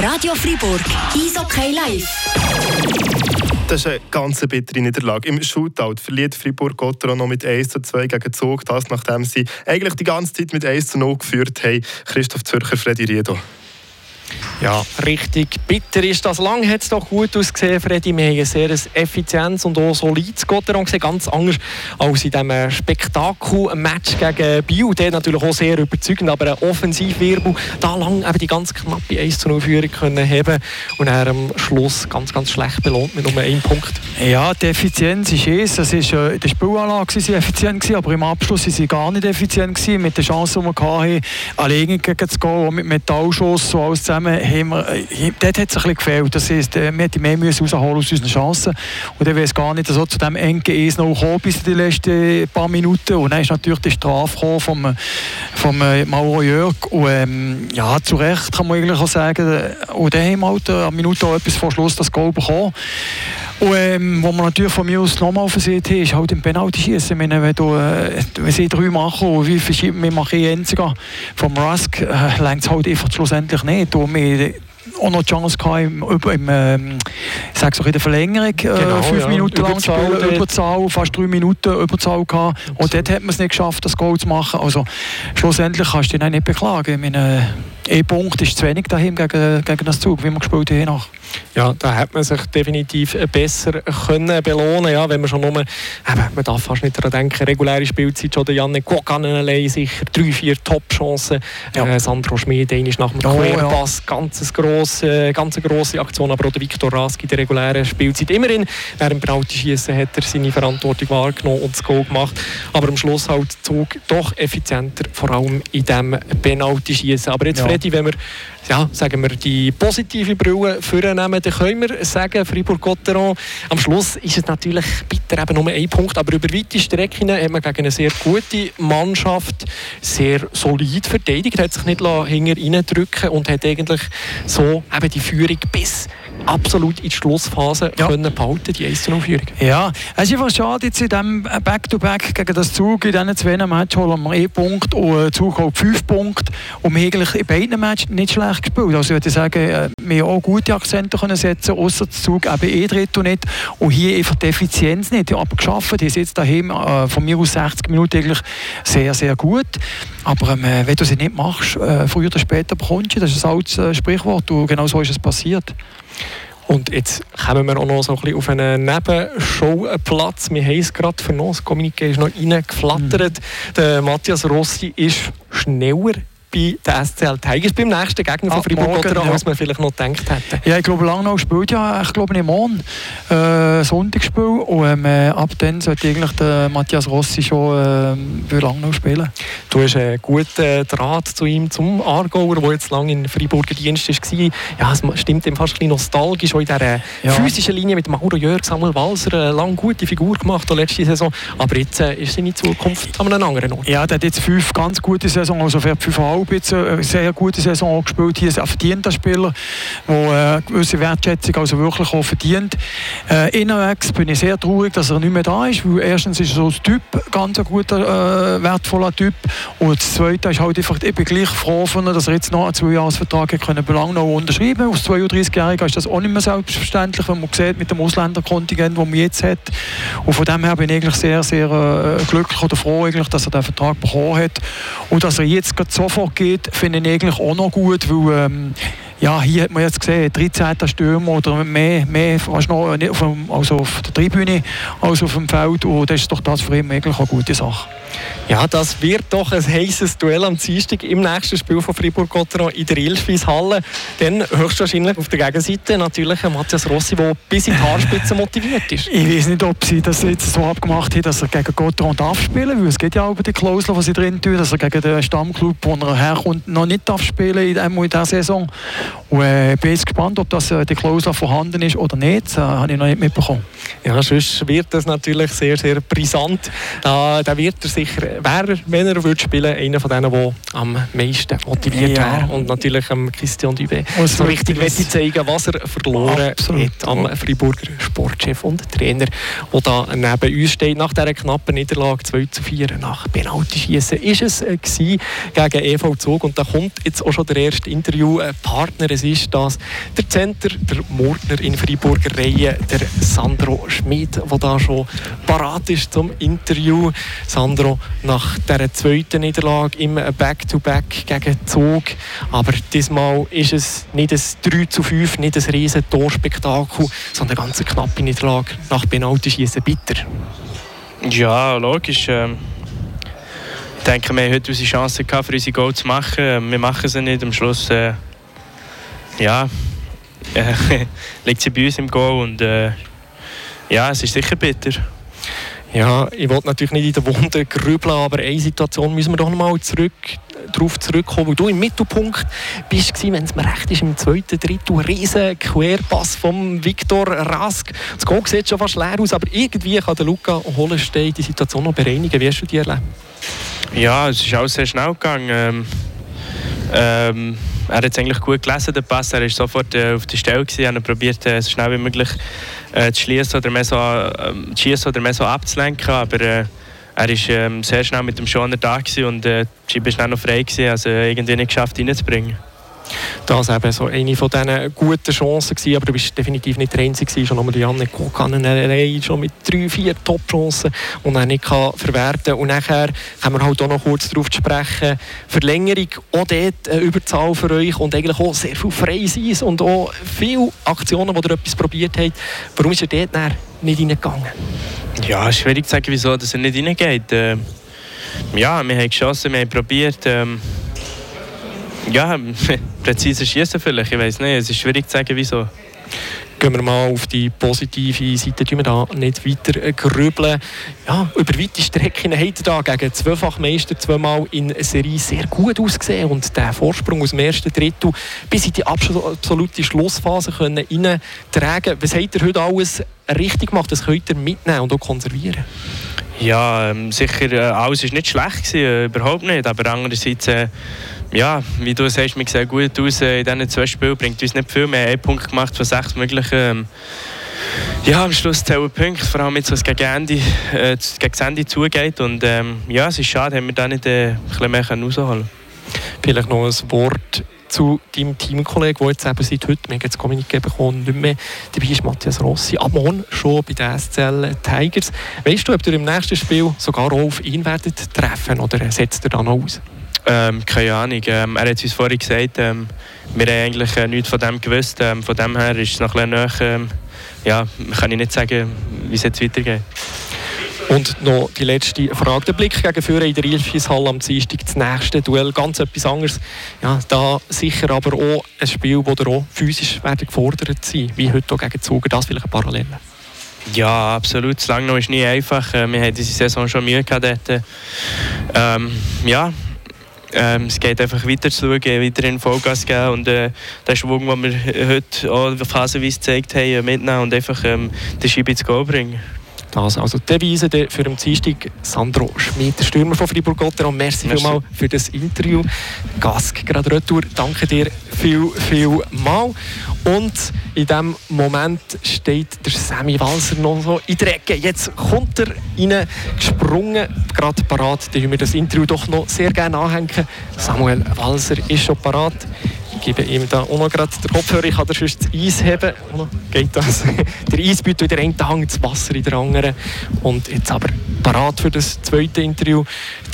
Radio Fribourg, Eishockey live. Das ist eine ganz bittere Niederlage. Im Shootout verliert Fribourg-Gotteron noch mit 1 zu 2 gegen Zug. Das, nachdem sie eigentlich die ganze Zeit mit 1 zu 0 geführt haben. Christoph Zürcher, Freddy Riedo. Ja, richtig bitter ist das. Lang hat es doch gut ausgesehen, Freddy. Wir haben ein sehr effizientes und auch solides Gotteron gesehen. Ganz anders als in diesem Spektakel-Match gegen Biel. Der natürlich auch sehr überzeugend, aber ein Offensivwirbel. Da lang eben die ganz knappe 1 0 Führung können haben und am Schluss ganz, ganz schlecht belohnt mit nur einem Punkt. Ja, die Effizienz ist es. Es ist, äh, in der Spielanlage sie effizient, gewesen, aber im Abschluss waren sie gar nicht effizient. Gewesen. Mit der Chance, die wir hatten, alleine gegen zu gehen, mit Metallschuss, so alles zusammen, haben wir, äh, dort hat es ein bisschen gefehlt. Das heisst, äh, wir hätten mehr rausholen aus unseren Chancen. Und dann wäre es gar nicht so zu dem engen 1 noch gekommen bis in die letzten paar Minuten. Und dann ist natürlich die Strafe vom, vom äh, Mauro Jörg. Und ähm, ja, zu Recht kann man eigentlich auch sagen. Und dann haben wir halt eine Minute auch etwas vor Schluss das Goal bekommen. Und ähm, was man natürlich von mir aus nochmal versehen hat, ist halt im Penalty-Schießen. Wenn, wenn, du, äh, wenn sie drei machen und wie verschieben wir machen einziger vom Rusk, äh, längt es halt einfach schlussendlich nicht. Und wir, auch noch die Chance gehabt, im, im, ähm, ich sage in der Verlängerung, äh, Genau, fünf ja. Minuten lang zu spielen. Überzahl, fast drei Minuten Überzahl gehabt. Und dort hat man es nicht geschafft, das Goal zu machen. Also schlussendlich kannst du dich nicht beklagen. Ich meine, ein Punkt ist zu wenig daheim gegen, gegen das Zug, wie wir gespielt. Nach. Ja, da hätte man sich definitiv besser können belohnen ja, wenn man schon nur, eben, man darf fast nicht daran denken, reguläre Spielzeit schon der Janne Kokanen allein sicher, drei, vier Top-Chancen. Ja. Äh, Sandro Schmid, einmal nach dem Oh, Querpass, ganz grosse, ganz eine grosse Aktion, aber auch der Viktor Rask in der regulären Spielzeit. Immerhin, während dem Penalty-Schießen hat er seine Verantwortung wahrgenommen und das Goal gemacht, aber am Schluss halt Zug doch effizienter, vor allem in diesem Penalty-Schießen. Aber jetzt, Ja. Freddy, wenn wir ja, sagen wir, die positive Brille vornehmen, dann können wir sagen, Fribourg-Gotteron, am Schluss ist es natürlich bitter eben nur ein Punkt, aber über weite Strecken hat man gegen eine sehr gute Mannschaft sehr solid verteidigt, hat sich nicht hinter reindrücken und hat eigentlich so eben die Führung bis absolut in die Schlussphase Ja. können behalten, die 1 0 Führung. Ja, es ist einfach schade, jetzt in diesem Back-to-Back gegen das Zug, in diesen zwei Matches holen wir einen Punkt und Zug holt fünf Punkte und wir eigentlich in beiden Matches nicht schlecht gespielt. Also ich würde sagen, äh, wir haben auch gute Akzente können setzen, außer der Zug eben eh Drittel nicht und hier einfach die Effizienz nicht. Aber geschafft, die ist jetzt daheim äh, von mir aus 60 Minuten eigentlich sehr, sehr gut. Aber ähm, wenn du sie nicht machst, äh, früher oder später bekommst du, das ist ein altes äh, Sprichwort und genau so ist es passiert. Und jetzt kommen wir auch noch so ein bisschen auf einen Nebenshowplatz. Wir haben es gerade vernommen, das Kommuniqué ist noch reingeflattert. Der Matthias Rossi ist schneller bei den SCL Tigers beim nächsten Gegner von Fribourg morgen, Gotteron, ja. als man vielleicht noch gedacht hätte. Ja, ich glaube, Langnau spielt ja, ich glaube, nicht morgen. Äh, Sonntagsspiel. Und ähm, äh, ab dann sollte eigentlich der Matthias Rossi schon ähm, für Langnau spielen. Du hast einen guten Draht zu ihm, zum Aargauer, der jetzt lange in Freiburger Dienst war. Ja, es stimmt ihm fast ein bisschen nostalgisch, auch in dieser Ja. physischen Linie mit Mauro Jörg, Samuel Walser, eine lange gute Figur gemacht, letzte Saison. Aber jetzt äh, ist seine Zukunft an einem anderen Ort. Ja, der hat jetzt fünf ganz gute Saison, also für fünfeinhalb jetzt eine sehr gute Saison gespielt. Hier ist ein verdienter Spieler, der äh, eine gewisse Wertschätzung also wirklich auch verdient. Äh, Innerwegs bin ich sehr traurig, dass er nicht mehr da ist, weil erstens ist er so als Typ ganz ein guter, äh, wertvoller Typ und das Zweite ist halt einfach, ich bin gleich froh von dass er jetzt noch einen Zweijahresvertrag können Belang noch unterschreiben. Als 32-Jähriger ist das auch nicht mehr selbstverständlich, wenn man sieht mit dem Ausländerkontingent, das man jetzt hat. Und von dem her bin ich eigentlich sehr, sehr äh, glücklich oder froh, eigentlich, dass er den Vertrag bekommen hat. Und dass er jetzt gerade geht, finde ich eigentlich auch noch gut, weil ähm, ja, hier hat man jetzt gesehen, 13. Stürmer oder mehr, mehr fast noch nicht auf, dem, also auf der Tribüne als auf dem Feld. Und das ist doch das für ihn eigentlich eine gute Sache. Ja, das wird doch ein heißes Duell am Dienstag im nächsten Spiel von Fribourg-Gotteron in der Ilschwieshalle. Dann höchstwahrscheinlich auf der Gegenseite natürlich Matthias Rossi, der bis in die Haarspitze motiviert ist. Ich weiß nicht, ob sie das jetzt so abgemacht haben, dass er gegen Gotteron darf spielen, weil es geht ja auch über die Klausel, die sie drin tun, dass er gegen den Stammclub, wo er herkommt, noch nicht darf spielen in dieser Saison. Und äh, bin jetzt gespannt, ob das äh, die Klausel vorhanden ist oder nicht. Das äh, habe ich noch nicht mitbekommen. Ja, sonst wird das natürlich sehr, sehr brisant. Äh, da wird er sicher, wäre, wenn er würde spielen, einer von denen, der am meisten motiviert Ja. wäre. Und natürlich am Christian Dubé so richtig möchte zeigen, was er verloren Absolut. hat am Freiburger Sportchef und Trainer, der da neben uns steht. Nach dieser knappen Niederlage 2 zu 4 nach Penaltyschießen ist es äh, gegen EV Zug. Und da kommt jetzt auch schon der erste Interviewpartner. Es ist das der Center, der Mordner in Freiburger Reihe, der Sandro Schmid, der da schon parat ist zum Interview. Sandro, nach der zweiten Niederlage im Back-to-Back gegen Zug. Aber diesmal ist es nicht ein 3 zu 5, nicht ein riesen Torspektakel, sondern eine ganz knappe Niederlage nach Penaltyschießen. Bitter. Ja, logisch. Ähm, ich denke, wir haben heute unsere Chance für unsere Goal zu machen. Wir machen sie nicht. Am Schluss äh, ja, äh, liegt sie bei uns im Goal. Und äh, ja, es ist sicher bitter. Ja, ich wollte natürlich nicht in den Wunden grübeln, aber eine Situation müssen wir doch noch mal zurück, darauf zurückkommen, wo du im Mittelpunkt bist, wenn es mir recht ist, im zweiten Drittel ein riesen Querpass vom Viktor Rask. Das Goal sieht schon fast leer aus, aber irgendwie kann der Luca Hollenstein die Situation noch bereinigen. Wie hast du die erlebt? Ja, es ist alles sehr schnell gegangen. Ähm, ähm, er hat es eigentlich gut gelesen, den Pass. Er war sofort äh, auf der Stelle. Gewesen. Er probiert, äh, so schnell wie möglich äh, zu schließen oder mehr so, zu schiessen oder mehr so abzulenken. Aber äh, er war ähm, sehr schnell mit dem Schoner da und äh, die Scheibe war noch frei. Gewesen, also äh, irgendwie nicht geschafft, reinzubringen. Das eben so eine von diesen guten Chancen gewesen, aber du bist definitiv nicht der Einzige. Schon nochmal die Janne Kokanen allein schon mit drei, vier Top-Chancen und er nicht kann verwerten Und nachher kommen wir halt auch noch kurz darauf sprechen. Verlängerung, auch dort eine Überzahl für euch und eigentlich auch sehr viel Freiseins und auch viele Aktionen, wo ihr etwas probiert habt. Warum ist er dort nicht reingegangen? Ja, schwierig zu sagen, wieso dass er nicht reingeht. Ähm, ja, wir haben geschossen, wir haben probiert. Ähm, ja, präzise schießen vielleicht, ich weiß nicht. Es ist schwierig zu sagen, wieso. Gehen wir mal auf die positive Seite, tun wir da nicht weiter grübeln. Ja, über weite Strecken hat er da gegen Zweifachmeister zweimal in Serie sehr gut ausgesehen und der Vorsprung aus dem ersten Drittel bis in die abso- absolute Schlussphase können reintragen. Was hat er heute alles richtig gemacht? Das könnt ihr mitnehmen und auch konservieren. Ja, ähm, sicher, äh, alles war nicht schlecht, gewesen, äh, überhaupt nicht. Aber andererseits, äh, ja, wie du sagst, wir sehen gut aus äh, in diesen zwei Spielen, bringt uns nicht viel. Haben einen Punkt gemacht von sechs möglichen. Ähm, ja, am Schluss zählen Punkte, vor allem jetzt, was gegen, Ende, äh, Ende zugeht. Und ähm, ja, es ist schade, haben wir da nicht äh, ein bisschen mehr rausholen Vielleicht noch ein Wort zu deinem Teamkollegen, der jetzt eben seit heute, wir haben jetzt Kommuniqué bekommen, nicht mehr dabei ist, Matthias Rossi, am Morgen schon bei den SCL Tigers. Weißt du, ob ihr im nächsten Spiel sogar auch auf ihn werdet oder setzt er da noch aus? Ähm, keine Ahnung. Ähm, er hat es uns vorhin gesagt, ähm, wir haben eigentlich äh, nichts von dem gewusst. Ähm, von dem her ist es noch ein bisschen näher. Ähm, ja, kann ich nicht sagen, wie es jetzt weitergeht. Und noch die letzte Frage. Der Blick gegen Führer in der Ilfishalle am Dienstag, das nächste Duell, ganz etwas anderes. Ja, da sicher aber auch ein Spiel, wo ihr auch physisch werden gefordert sein wie heute auch gegen Zuger. Das vielleicht eine Parallele. Ja, absolut. Das Langnau ist nie einfach. Äh, Wir haben diese Saison schon Mühe gehabt. Ähm, ja, ähm, es geht einfach weiter zu schauen, weiterhin Vollgas geben und äh, den Schwung, den wir heute auch phasenweise gezeigt haben, mitnehmen und einfach ähm, den Scheibe ins Go bringen. Das also die Devise für den Dienstag. Sandro Schmid, Stürmer von Fribourg-Gotteron. Merci, Merci. vielmals für das Interview. Gask, gerade retour. Danke dir viel, viel mal. Und in diesem Moment steht der Sammy Walser noch so in der Ecke. Jetzt kommt er rein, gesprungen, gerade parat. Da wir das Interview doch noch sehr gerne anhängen. Samuel Walser ist schon parat. Gebe ihm da auch noch gerade den Kopfhörer. Ich kann das Eis haben. Oh, Geht das? Der Eisbeutel in der einen Hand, das Wasser in der anderen. Und jetzt aber parat für das zweite Interview.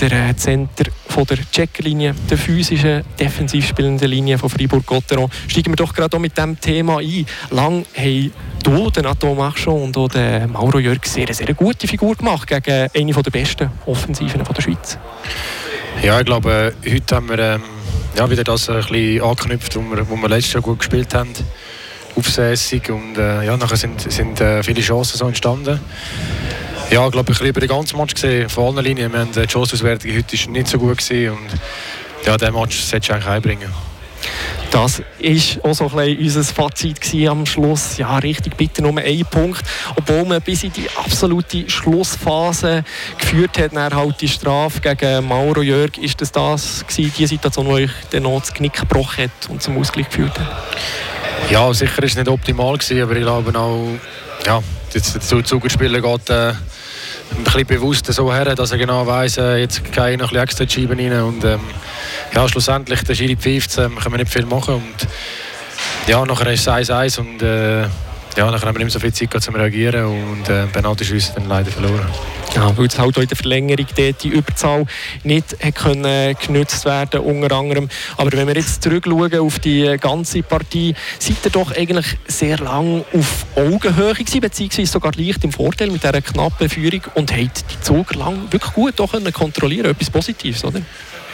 Der äh, Center von der Checkerlinie, der physischen, defensiv spielenden Linie von Fribourg-Gotteron. Steigen wir doch gerade mit diesem Thema ein. Lang haben du, der Nato Machon und auch der Mauro Jörg sehr, sehr gute Figur gemacht gegen eine der besten Offensiven der Schweiz. Ja, ich glaube, heute haben wir ähm, ja, wieder das ein bisschen angeknüpft, wo wir, wo wir letztes Jahr gut gespielt haben. Aufsässig und äh, ja, nachher sind, sind äh, viele Chancen so entstanden. Ja, ich glaube, habe über den ganzen Match gesehen, von allen Linien. Wir haben, äh, die Chancenauswertung heute ist nicht so gut gewesen und ja, diesen Match solltest du eigentlich einbringen. Das war auch so ein unser Fazit am Schluss. Ja, richtig, bitte nur einen Punkt. Obwohl man bis in die absolute Schlussphase geführt hat, dann halt die Strafe gegen Mauro Jörg, ist das das gewesen, die Situation, die euch noch das Knick gebrochen hat und zum Ausgleich geführt hat? Ja, sicher ist es nicht optimal gewesen, aber ich glaube auch, ja, jetzt Zugerspieler geht äh, ein bisschen bewusst so her, dass er genau weiß, äh, jetzt gehe ich noch ein bisschen extra Scheiben rein und ähm, ja, schlussendlich, der Schiri pfeift, äh, können wir nicht viel machen und ja, nachher ist es 1-1 und äh, ja, nachher haben wir nicht mehr so viel Zeit gehabt, um reagieren und äh, Penalty-Schüsse dann leider verloren. Ja, weil es halt auch in der Verlängerung die Überzahl nicht können genutzt werden unter anderem. Aber wenn wir jetzt zurückschauen auf die ganze Partie, seid ihr doch eigentlich sehr lang auf Augenhöhe gewesen, beziehungsweise sogar leicht im Vorteil mit dieser knappen Führung und habt die Zug lang wirklich gut können kontrollieren Etwas Positives, oder?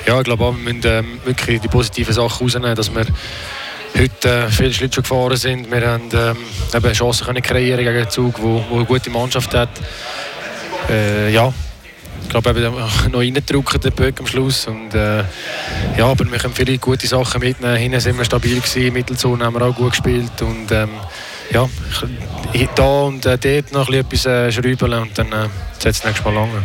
Ja, ich glaube wir müssen ähm, wirklich die positiven Sachen rausnehmen, dass wir heute äh, viele Schlittschuh gefahren sind. Wir haben ähm, eben Chancen können kreieren gegen einen Zug, wo, wo eine gute Mannschaft hat. Äh, ja, ich glaube, eben noch reindrücken, den Böck am Schluss. Und, äh, ja, aber wir können viele gute Sachen mitnehmen. Hinten sind wir stabil gewesen, Mittelzone haben wir auch gut gespielt. Und, ähm, ja, da und äh, dort noch etwas äh, schrauben und dann äh, setzt es nächstes Mal lange.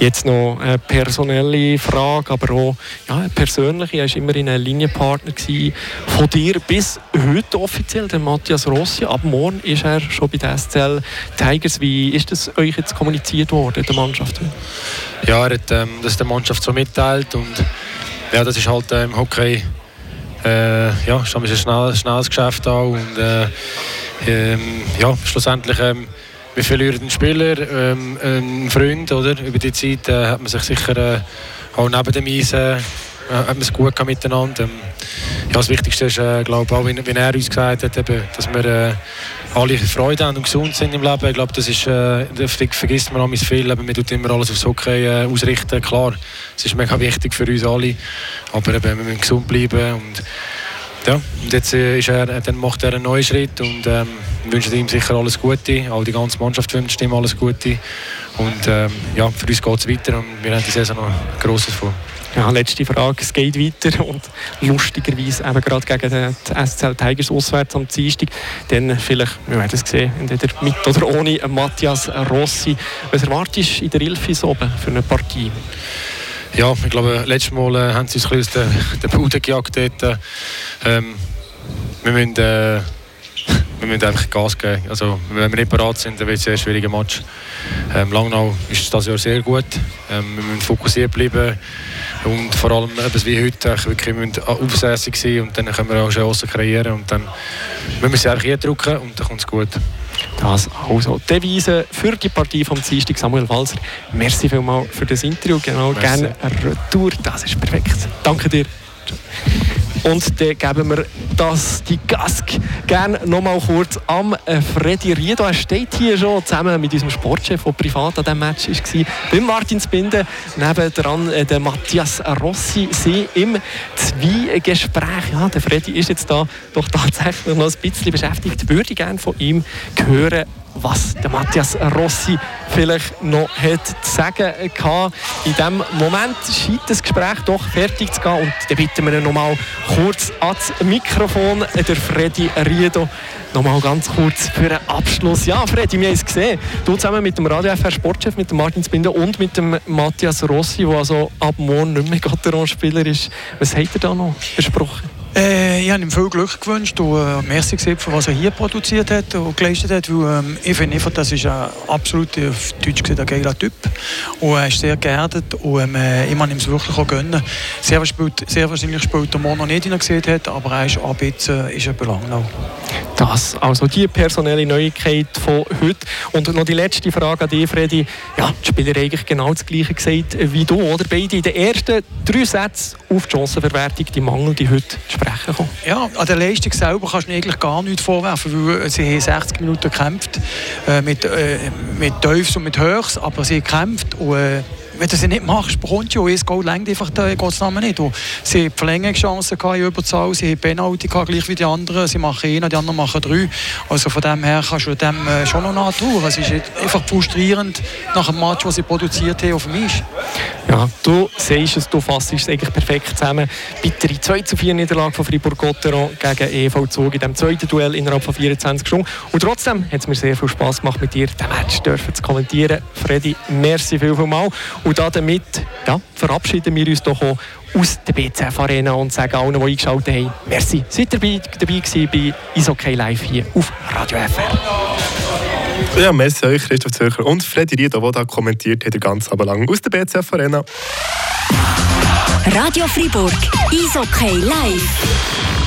Jetzt noch eine personelle Frage, aber auch ja, eine persönliche. Er war immer in einem Linienpartner von dir bis heute offiziell, der Matthias Rossi. Ab morgen ist er schon bei der SCL Tigers. Wie ist das euch jetzt kommuniziert worden, der Mannschaft? Ja, er hat ähm, das der Mannschaft so mitteilt und ja, das ist halt im Hockey äh, ja, ist ein schnell, schnelles Geschäft auch und äh, ähm, ja, schlussendlich ähm, wir verlieren einen Spieler, ähm, einen Freund, oder? Über die Zeit äh, hat man sich sicher äh, auch neben dem Eis äh, hat man es gut miteinander. Ähm, ja, das Wichtigste ist, äh, glaube auch, wie, wie, er uns gesagt hat, eben, dass wir äh, alle Freude haben und gesund sind im Leben. Ich glaube, das ist, äh, das vergisst man manchmal viel. Eben, man tut immer alles aufs Hockey äh, ausrichten. Klar, es ist mega wichtig für uns alle, aber eben, wir müssen gesund bleiben und ja, und jetzt äh, ist er, dann macht er einen neuen Schritt und ähm, wünschen ihm sicher alles Gute. Auch die ganze Mannschaft wünscht ihm alles Gute. Und ähm, ja, für uns geht es weiter und wir haben die Saison noch ein grosses vor. Ja, letzte Frage. Es geht weiter und lustigerweise eben gerade gegen die SCL Tigers auswärts am Dienstag. Dann vielleicht, wir werden es sehen, entweder mit oder ohne Matthias Rossi. Was erwartest du in der Ilfis oben für eine Partie? Ja, ich glaube, letztes Mal äh, haben sie uns ein bisschen aus der, der Bude gejagt. Dort. Ähm, wir müssen... Äh, wir müssen einfach Gas geben. Also, wenn wir nicht bereit sind, dann wird es ein sehr schwieriger Match. Ähm, Langnau ist das Jahr sehr gut. Ähm, wir müssen fokussiert bleiben und vor allem etwas wie heute wirklich müssen aufsässig sein und dann können wir auch Chancen kreieren und dann müssen wir sie einfach drücken und dann kommt es gut. Das also die Devise für die Partie vom Dienstag Samuel Walser. Merci vielmals für das Interview. Genau, gerne Retour. Das ist perfekt. Danke dir. Und dann geben wir das, die Gask gerne noch mal kurz am äh, Freddy Riedo. Er steht hier schon zusammen mit unserem Sportchef, der privat an diesem Match war, beim Martin Spinde. Nebendran äh, der Matthias Rossi. Sie im Zweigespräch. Ja, der Freddy ist jetzt da doch tatsächlich noch ein bisschen beschäftigt. Würde gerne von ihm hören, was der Matthias Rossi vielleicht noch zu sagen hatte. In diesem Moment scheint das Gespräch doch fertig zu gehen und dann bitten wir ihn noch mal kurz ans Mikrofon, der Freddy Riedo. Noch mal ganz kurz für einen Abschluss. Ja, Freddy, wir haben es gesehen. Du zusammen mit dem Radio FR Sportchef, mit dem Martin Spinde und mit dem Matthias Rossi, der also ab morgen nicht mehr Gotteron-Spieler ist. Was hat er da noch besprochen? Äh, ich habe ihm viel Glück gewünscht und äh, merci gesagt, für was er hier produziert hat und geleistet hat. Weil, ähm, ich finde das ist ein absolut, auf Deutsch gesagt, ein geiler Typ. Und er ist sehr geerdet und ähm, äh, ich kann ihm es wirklich auch gönnen. Sehr, spielt, sehr wahrscheinlich spielt er morgen noch nicht, den er gesehen hat, aber er ist ab jetzt äh, ist er belangnau. Das, also die personelle Neuigkeit von heute. Und noch die letzte Frage an dich, Freddy. Ja, die Spieler eigentlich genau das Gleiche gesagt wie du, oder? Beide in den ersten drei Sätzen auf die Chancenverwertung, die Mangel, die heute sprechen kommen. Ja, an der Leistung selber kannst du eigentlich gar nichts vorwerfen, weil sie haben 60 Minuten gekämpft, äh, mit, äh, mit Teufels und mit Höchst, aber sie gekämpft und äh, wenn du sie nicht machst, bekommst du ein Goal längt einfach den Gottesnamen nicht. Und sie haben Verlängerungschancen in Überzahl, sie haben Penalty gleich wie die anderen. Sie machen einen, die anderen machen drei. Also von dem her kannst du dem äh, schon noch nahtun. Es ist einfach frustrierend nach dem Match, was sie produziert haben, auf Eis. Ja, du siehst es, du fasst es eigentlich perfekt zusammen. Bittere 2 zu 4 Niederlage von Fribourg-Gotteron gegen EV Zug in dem zweiten Duell innerhalb von 24 Stunden. Und trotzdem hat es mir sehr viel Spass gemacht, mit dir den Match dürfen zu kommentieren. Freddy, merci viel, viel mal. Und damit ja, verabschieden wir uns doch auch aus der BCF Arena und sagen allen, die eingeschaltet haben, merci. Seid ihr dabei, dabei gewesen bei Isokay Live hier auf Radio FR. Ja, merci euch, Christoph Zürcher und Freddy Riedo, der da kommentiert hat, den ganzen Abend lang aus der BCF Arena. Radio Fribourg, Isokay Live.